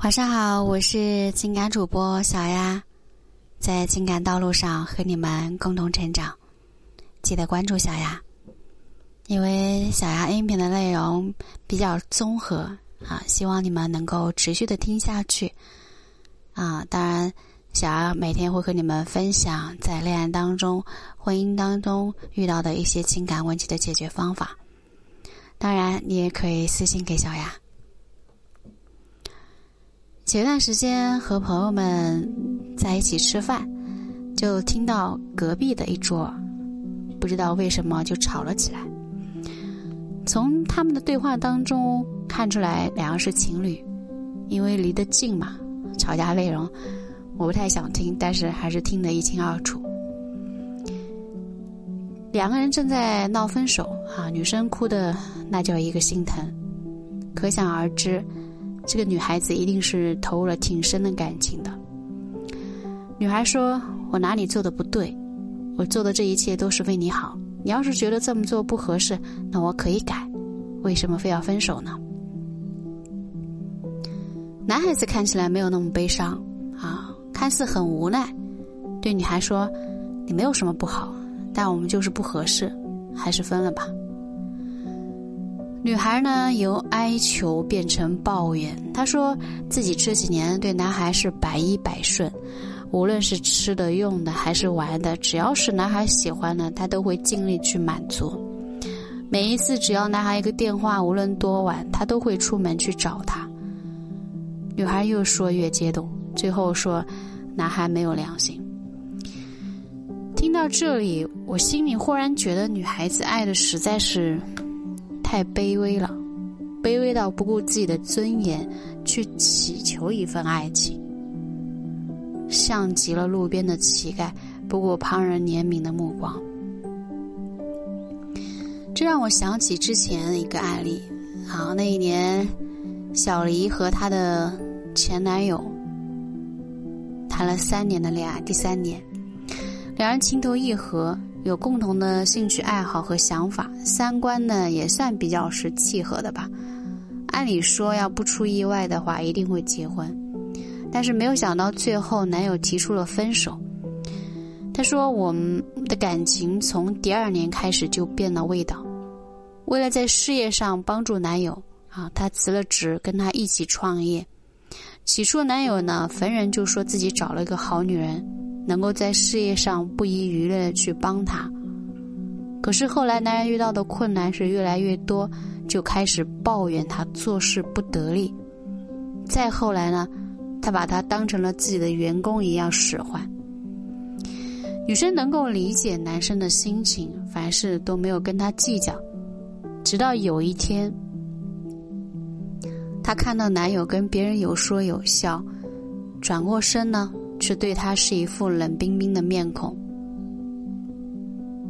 晚上好，我是情感主播小丫，在情感道路上和你们共同成长，记得关注小丫，因为小丫音频的内容比较综合啊，希望你们能够持续的听下去啊。当然，小丫每天会和你们分享在恋爱当中、婚姻当中遇到的一些情感问题的解决方法。当然，你也可以私信给小丫。前段时间和朋友们在一起吃饭，就听到隔壁的一桌，不知道为什么就吵了起来。从他们的对话当中看出来，两个是情侣，因为离得近嘛。吵架内容我不太想听，但是还是听得一清二楚。两个人正在闹分手啊，女生哭的那叫一个心疼，可想而知。这个女孩子一定是投入了挺深的感情的。女孩说：“我哪里做的不对？我做的这一切都是为你好。你要是觉得这么做不合适，那我可以改。为什么非要分手呢？”男孩子看起来没有那么悲伤啊，看似很无奈，对女孩说：“你没有什么不好，但我们就是不合适，还是分了吧。”女孩呢，由哀求变成抱怨。她说自己这几年对男孩是百依百顺，无论是吃的、用的还是玩的，只要是男孩喜欢的，她都会尽力去满足。每一次只要男孩一个电话，无论多晚，她都会出门去找他。女孩越说越激动，最后说男孩没有良心。听到这里，我心里忽然觉得女孩子爱的实在是。太卑微了，卑微到不顾自己的尊严去乞求一份爱情，像极了路边的乞丐，不顾旁人怜悯的目光。这让我想起之前一个案例，啊，那一年，小黎和她的前男友谈了三年的恋爱，第三年，两人情投意合。有共同的兴趣爱好和想法，三观呢也算比较是契合的吧。按理说要不出意外的话，一定会结婚。但是没有想到最后男友提出了分手。他说我们的感情从第二年开始就变了味道。为了在事业上帮助男友啊，她辞了职跟他一起创业。起初男友呢，逢人就说自己找了一个好女人。能够在事业上不遗余力的去帮他，可是后来男人遇到的困难是越来越多，就开始抱怨他做事不得力。再后来呢，他把他当成了自己的员工一样使唤。女生能够理解男生的心情，凡事都没有跟他计较。直到有一天，她看到男友跟别人有说有笑，转过身呢。却对他是一副冷冰冰的面孔，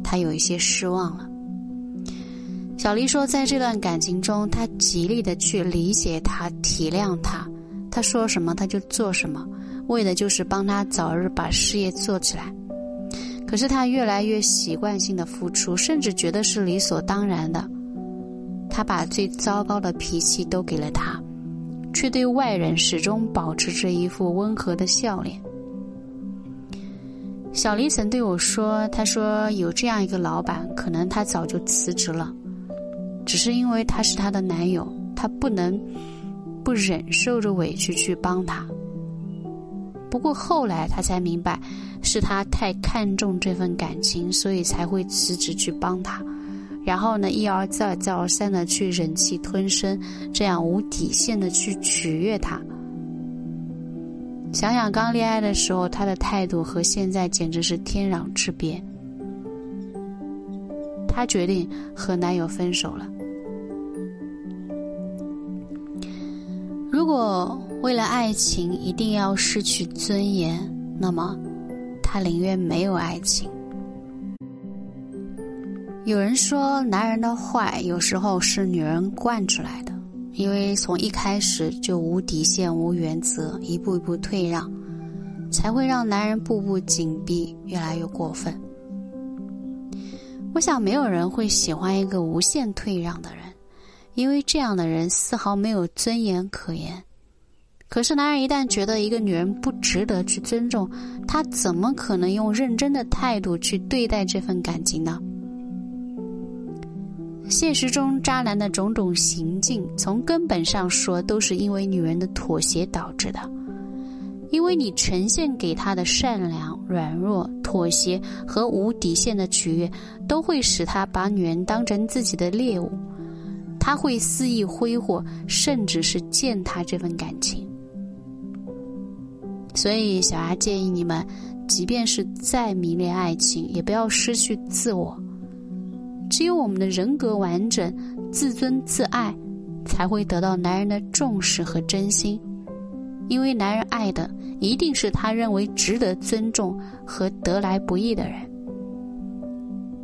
他有一些失望了。小黎说，在这段感情中，他极力的去理解他、体谅他，他说什么他就做什么，为的就是帮他早日把事业做起来。可是他越来越习惯性的付出，甚至觉得是理所当然的。他把最糟糕的脾气都给了他，却对外人始终保持着一副温和的笑脸。小林曾对我说：“他说有这样一个老板，可能他早就辞职了，只是因为他是他的男友，他不能不忍受着委屈去帮他。不过后来他才明白，是他太看重这份感情，所以才会辞职去帮他，然后呢一而再再而三的去忍气吞声，这样无底线的去取悦他。”想想刚恋爱的时候，他的态度和现在简直是天壤之别。她决定和男友分手了。如果为了爱情一定要失去尊严，那么她宁愿没有爱情。有人说，男人的坏有时候是女人惯出来的。因为从一开始就无底线、无原则，一步一步退让，才会让男人步步紧逼，越来越过分。我想，没有人会喜欢一个无限退让的人，因为这样的人丝毫没有尊严可言。可是，男人一旦觉得一个女人不值得去尊重，他怎么可能用认真的态度去对待这份感情呢？现实中，渣男的种种行径，从根本上说，都是因为女人的妥协导致的。因为你呈现给他的善良、软弱、妥协和无底线的取悦，都会使他把女人当成自己的猎物，他会肆意挥霍，甚至是践踏这份感情。所以，小丫建议你们，即便是再迷恋爱情，也不要失去自我。只有我们的人格完整、自尊自爱，才会得到男人的重视和真心。因为男人爱的一定是他认为值得尊重和得来不易的人。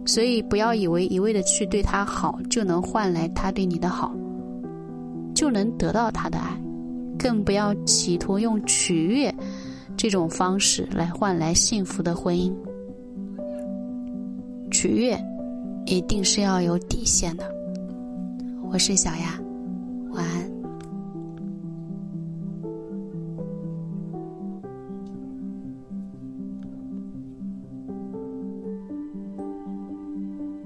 所以，不要以为一味的去对他好，就能换来他对你的好，就能得到他的爱。更不要企图用取悦这种方式来换来幸福的婚姻。取悦一定是要有底线的。我是小丫，